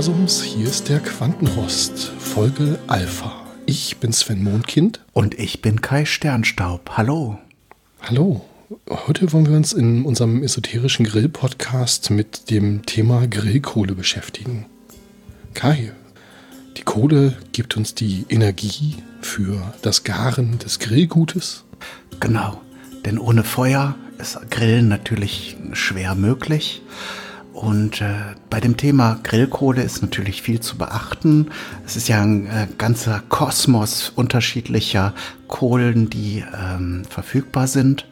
Universums. Hier ist der Quantenrost, Folge Alpha. Ich bin Sven Mondkind. Und ich bin Kai Sternstaub. Hallo. Hallo. Heute wollen wir uns in unserem esoterischen Grill-Podcast mit dem Thema Grillkohle beschäftigen. Kai, die Kohle gibt uns die Energie für das Garen des Grillgutes. Genau, denn ohne Feuer ist Grillen natürlich schwer möglich. Und äh, bei dem Thema Grillkohle ist natürlich viel zu beachten. Es ist ja ein äh, ganzer Kosmos unterschiedlicher Kohlen, die ähm, verfügbar sind.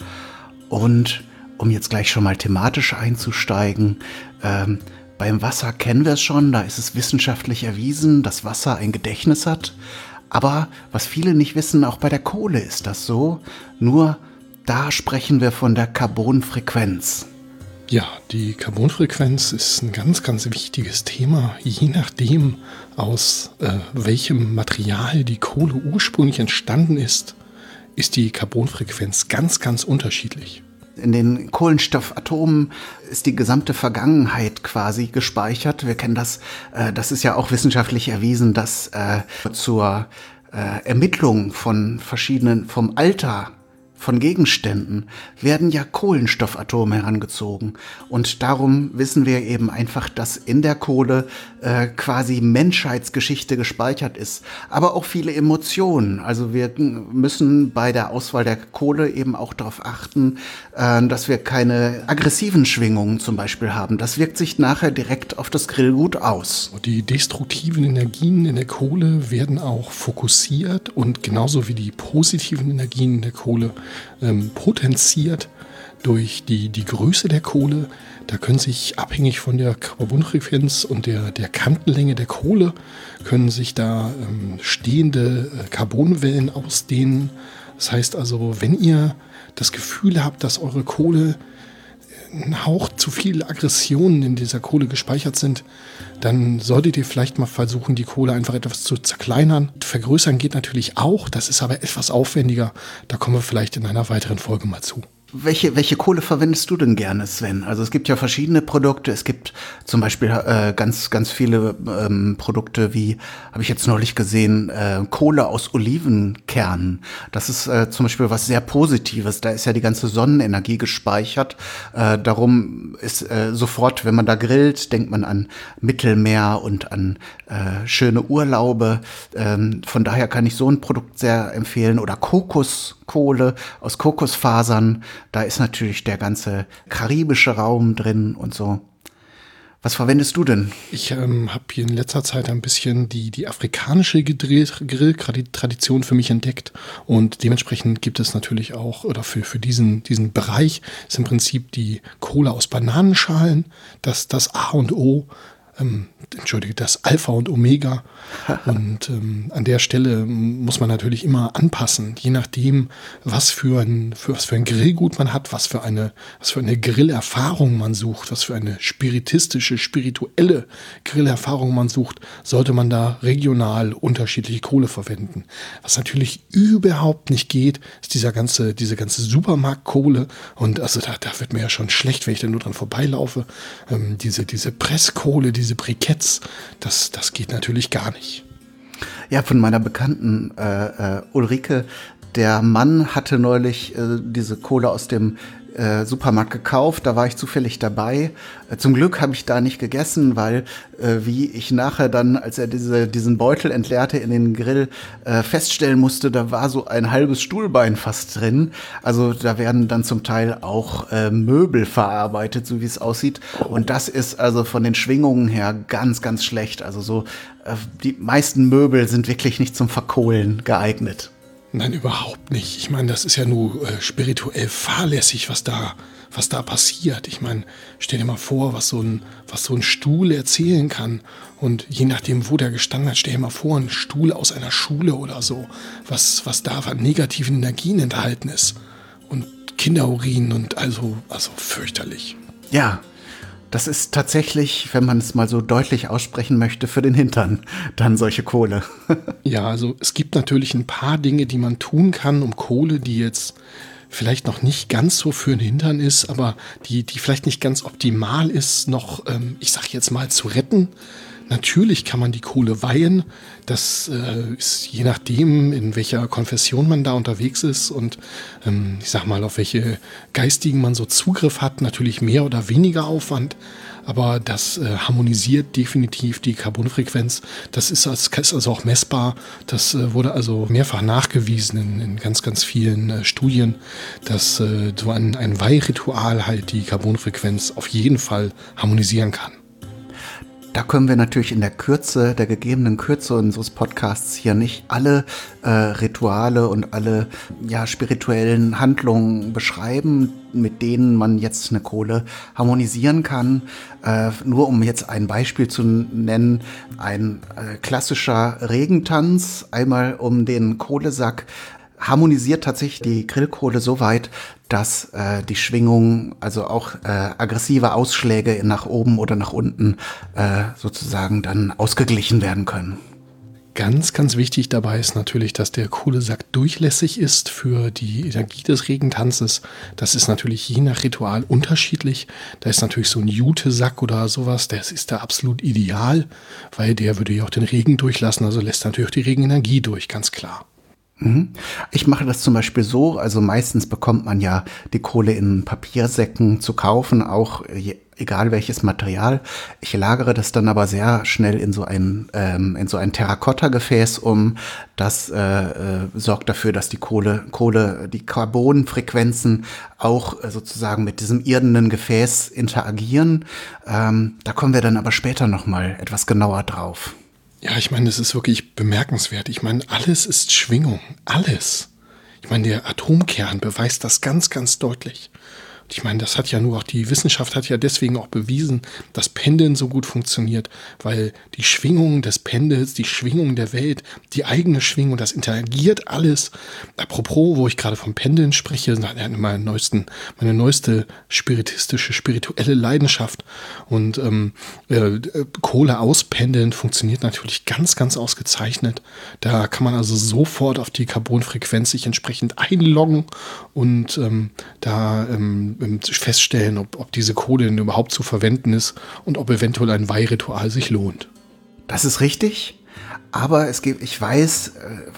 Und um jetzt gleich schon mal thematisch einzusteigen, ähm, beim Wasser kennen wir es schon, da ist es wissenschaftlich erwiesen, dass Wasser ein Gedächtnis hat. Aber was viele nicht wissen, auch bei der Kohle ist das so. Nur da sprechen wir von der Carbonfrequenz. Ja, die Carbonfrequenz ist ein ganz, ganz wichtiges Thema. Je nachdem, aus äh, welchem Material die Kohle ursprünglich entstanden ist, ist die Carbonfrequenz ganz, ganz unterschiedlich. In den Kohlenstoffatomen ist die gesamte Vergangenheit quasi gespeichert. Wir kennen das, äh, das ist ja auch wissenschaftlich erwiesen, dass äh, zur äh, Ermittlung von verschiedenen, vom Alter von Gegenständen werden ja Kohlenstoffatome herangezogen. Und darum wissen wir eben einfach, dass in der Kohle äh, quasi Menschheitsgeschichte gespeichert ist. Aber auch viele Emotionen. Also wir müssen bei der Auswahl der Kohle eben auch darauf achten, äh, dass wir keine aggressiven Schwingungen zum Beispiel haben. Das wirkt sich nachher direkt auf das Grillgut aus. Die destruktiven Energien in der Kohle werden auch fokussiert und genauso wie die positiven Energien in der Kohle ähm, potenziert durch die, die Größe der Kohle. Da können sich abhängig von der Carbonfrequenz und der, der Kantenlänge der Kohle, können sich da ähm, stehende äh, Carbonwellen ausdehnen. Das heißt also, wenn ihr das Gefühl habt, dass eure Kohle ein Hauch zu viele Aggressionen in dieser Kohle gespeichert sind, dann solltet ihr vielleicht mal versuchen, die Kohle einfach etwas zu zerkleinern. Vergrößern geht natürlich auch, das ist aber etwas aufwendiger. Da kommen wir vielleicht in einer weiteren Folge mal zu. Welche, welche Kohle verwendest du denn gerne, Sven? Also es gibt ja verschiedene Produkte. Es gibt zum Beispiel äh, ganz, ganz viele ähm, Produkte wie, habe ich jetzt neulich gesehen, äh, Kohle aus Olivenkernen. Das ist äh, zum Beispiel was sehr Positives. Da ist ja die ganze Sonnenenergie gespeichert. Äh, darum ist äh, sofort, wenn man da grillt, denkt man an Mittelmeer und an äh, schöne Urlaube. Ähm, von daher kann ich so ein Produkt sehr empfehlen. Oder Kokoskohle aus Kokosfasern. Da ist natürlich der ganze karibische Raum drin und so. Was verwendest du denn? Ich ähm, habe hier in letzter Zeit ein bisschen die, die afrikanische Grilltradition für mich entdeckt. Und dementsprechend gibt es natürlich auch, oder für, für diesen, diesen Bereich ist im Prinzip die Kohle aus Bananenschalen, das, das A und O ähm, entschuldige, das Alpha und Omega. und ähm, an der Stelle muss man natürlich immer anpassen, je nachdem, was für ein, für, was für ein Grillgut man hat, was für eine, was für eine Grillerfahrung man sucht, was für eine spiritistische, spirituelle Grillerfahrung man sucht, sollte man da regional unterschiedliche Kohle verwenden. Was natürlich überhaupt nicht geht, ist dieser ganze, diese ganze Supermarktkohle. Und also da, da wird mir ja schon schlecht, wenn ich da nur dran vorbeilaufe. Ähm, diese, diese Presskohle, diese Briketts, das, das geht natürlich gar nicht. Ja, von meiner Bekannten äh, äh, Ulrike, der Mann hatte neulich äh, diese Kohle aus dem äh, Supermarkt gekauft, da war ich zufällig dabei. Äh, zum Glück habe ich da nicht gegessen, weil äh, wie ich nachher dann, als er diese, diesen Beutel entleerte in den Grill, äh, feststellen musste, da war so ein halbes Stuhlbein fast drin. Also da werden dann zum Teil auch äh, Möbel verarbeitet, so wie es aussieht. Und das ist also von den Schwingungen her ganz, ganz schlecht. Also so, äh, die meisten Möbel sind wirklich nicht zum Verkohlen geeignet. Nein, überhaupt nicht. Ich meine, das ist ja nur äh, spirituell fahrlässig, was da, was da passiert. Ich meine, stell dir mal vor, was so ein, was so ein Stuhl erzählen kann. Und je nachdem, wo der gestanden hat, stell dir mal vor, ein Stuhl aus einer Schule oder so, was, was da an negativen Energien enthalten ist. Und Kinderurin und also, also fürchterlich. Ja, das ist tatsächlich, wenn man es mal so deutlich aussprechen möchte, für den Hintern dann solche Kohle. ja, also es gibt natürlich ein paar Dinge, die man tun kann, um Kohle, die jetzt vielleicht noch nicht ganz so für den Hintern ist, aber die, die vielleicht nicht ganz optimal ist, noch, ähm, ich sag jetzt mal, zu retten. Natürlich kann man die Kohle weihen. Das äh, ist je nachdem, in welcher Konfession man da unterwegs ist und ähm, ich sag mal, auf welche geistigen man so Zugriff hat, natürlich mehr oder weniger Aufwand. Aber das äh, harmonisiert definitiv die Carbonfrequenz. Das ist, ist also auch messbar. Das äh, wurde also mehrfach nachgewiesen in, in ganz, ganz vielen äh, Studien, dass äh, so ein, ein Weihritual halt die Carbonfrequenz auf jeden Fall harmonisieren kann. Da können wir natürlich in der Kürze, der gegebenen Kürze unseres Podcasts hier nicht alle äh, Rituale und alle ja, spirituellen Handlungen beschreiben, mit denen man jetzt eine Kohle harmonisieren kann. Äh, nur um jetzt ein Beispiel zu nennen, ein äh, klassischer Regentanz, einmal um den Kohlesack harmonisiert tatsächlich die Grillkohle so weit, dass äh, die Schwingung, also auch äh, aggressive Ausschläge nach oben oder nach unten äh, sozusagen dann ausgeglichen werden können. Ganz, ganz wichtig dabei ist natürlich, dass der Kohlesack durchlässig ist für die Energie des Regentanzes. Das ist natürlich je nach Ritual unterschiedlich. Da ist natürlich so ein Jutesack oder sowas, das ist da absolut ideal, weil der würde ja auch den Regen durchlassen, also lässt natürlich auch die Regenenergie durch, ganz klar. Mhm. Ich mache das zum Beispiel so, also meistens bekommt man ja die Kohle in Papiersäcken zu kaufen, auch egal welches Material. Ich lagere das dann aber sehr schnell in so ein, ähm, in so ein Terrakotta-Gefäß um. Das äh, äh, sorgt dafür, dass die Kohle, Kohle, die Carbonfrequenzen auch äh, sozusagen mit diesem irdenen Gefäß interagieren. Ähm, da kommen wir dann aber später nochmal etwas genauer drauf. Ja, ich meine, es ist wirklich bemerkenswert. Ich meine, alles ist Schwingung. Alles. Ich meine, der Atomkern beweist das ganz, ganz deutlich. Ich meine, das hat ja nur auch die Wissenschaft hat ja deswegen auch bewiesen, dass Pendeln so gut funktioniert, weil die Schwingung des Pendels, die Schwingung der Welt, die eigene Schwingung, das interagiert alles. Apropos, wo ich gerade vom Pendeln spreche, meine, neuesten, meine neueste spiritistische, spirituelle Leidenschaft und ähm, äh, Kohle auspendeln funktioniert natürlich ganz, ganz ausgezeichnet. Da kann man also sofort auf die Carbonfrequenz sich entsprechend einloggen und ähm, da ähm, feststellen, ob, ob diese Kohle überhaupt zu verwenden ist und ob eventuell ein Weihritual sich lohnt. Das ist richtig. Aber es gibt, ich weiß, äh,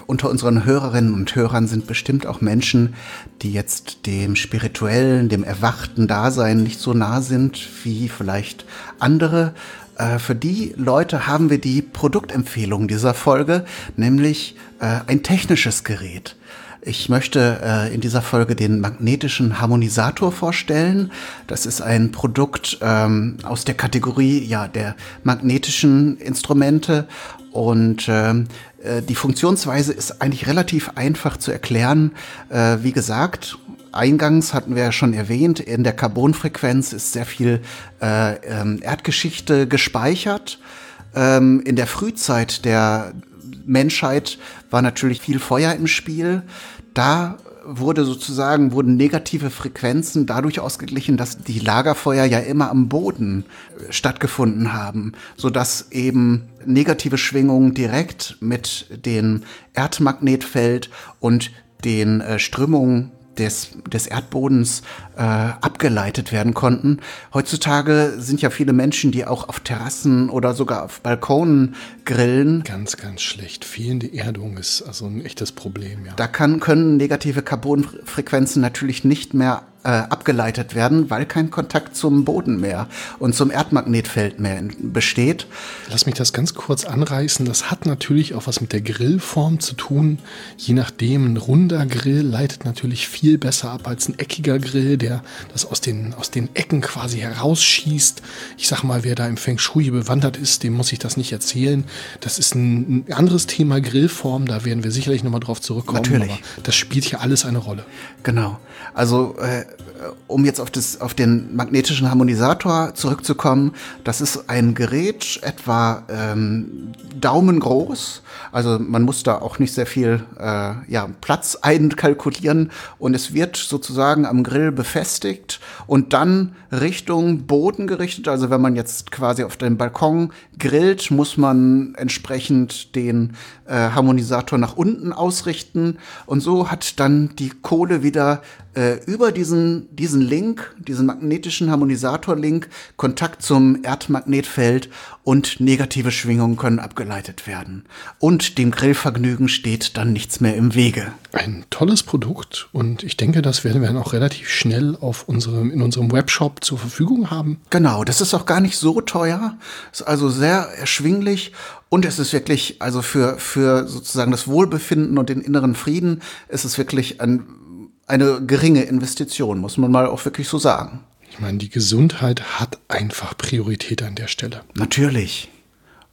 unter unseren Hörerinnen und Hörern sind bestimmt auch Menschen, die jetzt dem spirituellen, dem erwachten Dasein nicht so nah sind wie vielleicht andere. Äh, für die Leute haben wir die Produktempfehlung dieser Folge, nämlich äh, ein technisches Gerät. Ich möchte äh, in dieser Folge den magnetischen Harmonisator vorstellen. Das ist ein Produkt ähm, aus der Kategorie ja der magnetischen Instrumente und ähm, äh, die Funktionsweise ist eigentlich relativ einfach zu erklären. Äh, wie gesagt, Eingangs hatten wir ja schon erwähnt, in der Carbonfrequenz ist sehr viel äh, ähm, Erdgeschichte gespeichert. Ähm, in der Frühzeit der Menschheit war natürlich viel Feuer im Spiel. Da wurde sozusagen, wurden negative Frequenzen dadurch ausgeglichen, dass die Lagerfeuer ja immer am Boden äh, stattgefunden haben, sodass eben negative Schwingungen direkt mit dem Erdmagnetfeld und den äh, Strömungen des, des Erdbodens äh, abgeleitet werden konnten. Heutzutage sind ja viele Menschen, die auch auf Terrassen oder sogar auf Balkonen grillen. Ganz, ganz schlecht. Fehlende Erdung ist also ein echtes Problem, ja. Da kann, können negative Carbonfrequenzen natürlich nicht mehr äh, abgeleitet werden, weil kein Kontakt zum Boden mehr und zum Erdmagnetfeld mehr besteht. Lass mich das ganz kurz anreißen. Das hat natürlich auch was mit der Grillform zu tun. Je nachdem, ein runder Grill leitet natürlich viel besser ab als ein eckiger Grill, der das aus den, aus den Ecken quasi herausschießt. Ich sag mal, wer da im Feng Shui bewandert ist, dem muss ich das nicht erzählen. Das ist ein, ein anderes Thema Grillform, da werden wir sicherlich nochmal drauf zurückkommen. Natürlich. Aber das spielt hier alles eine Rolle. Genau. Also äh, um jetzt auf, das, auf den magnetischen Harmonisator zurückzukommen, das ist ein Gerät etwa ähm, daumengroß. Also man muss da auch nicht sehr viel äh, ja, Platz einkalkulieren und es wird sozusagen am Grill befestigt und dann Richtung Boden gerichtet. Also wenn man jetzt quasi auf dem Balkon grillt, muss man entsprechend den äh, Harmonisator nach unten ausrichten und so hat dann die Kohle wieder äh, über diesen, diesen Link, diesen magnetischen Harmonisator-Link, Kontakt zum Erdmagnetfeld und negative Schwingungen können abgeleitet werden. Und dem Grillvergnügen steht dann nichts mehr im Wege. Ein tolles Produkt und ich denke, das werden wir dann auch relativ schnell auf unserem, in unserem Webshop zur Verfügung haben. Genau, das ist auch gar nicht so teuer, ist also sehr erschwinglich und es ist wirklich, also für, für sozusagen das Wohlbefinden und den inneren Frieden, ist es wirklich ein, eine geringe Investition, muss man mal auch wirklich so sagen. Ich meine, die Gesundheit hat einfach Priorität an der Stelle. Natürlich.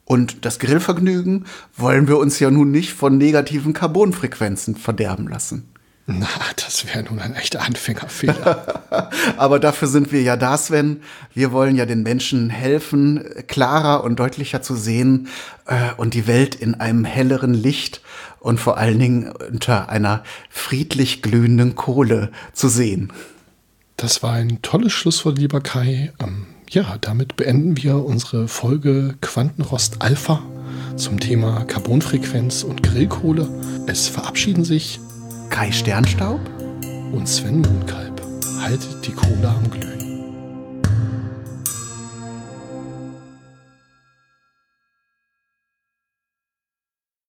Und das Grillvergnügen wollen wir uns ja nun nicht von negativen Carbonfrequenzen verderben lassen. Na, das wäre nun ein echter Anfängerfehler. Aber dafür sind wir ja da, Sven. Wir wollen ja den Menschen helfen, klarer und deutlicher zu sehen äh, und die Welt in einem helleren Licht und vor allen Dingen unter einer friedlich glühenden Kohle zu sehen. Das war ein tolles Schlusswort, lieber Kai. Ähm, ja, damit beenden wir unsere Folge Quantenrost Alpha zum Thema Carbonfrequenz und Grillkohle. Es verabschieden sich Kai Sternstaub und Sven Mohnkalb. Haltet die Kohle am Glühen.